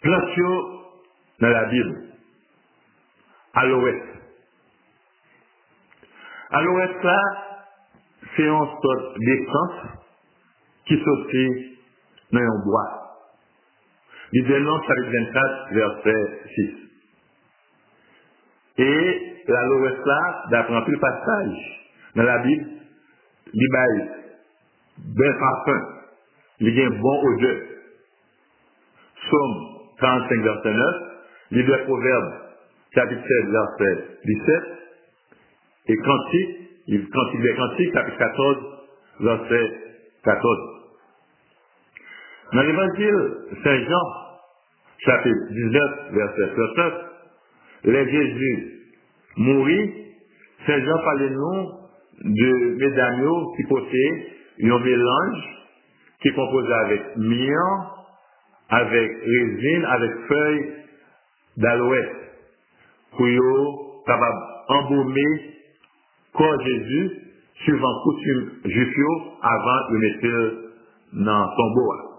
plantio dans la Bible. À l'ouest. À l'ouest là, c'est une sorte d'essence qui sortit dans un bois. Libéron chapitre 24, verset 6. Et la l'ouest là, d'après un le passage dans la Bible, il bail bel parfum, a un bon odeur. Somme 45, verset 9, livre Proverbe, chapitre 7, verset 17, et Cantique, livre Cantique des chapitre 14, verset 14. Dans l'évangile Saint-Jean, chapitre 19, verset 39, les Jésus mourit, Saint-Jean parlait nous de médaillons qui portaient un mélange qui est composé avec mian, avec résine, avec feuilles d'aloès, pour capable embaumer corps Jésus suivant coutume juifio avant de mettre dans son bois.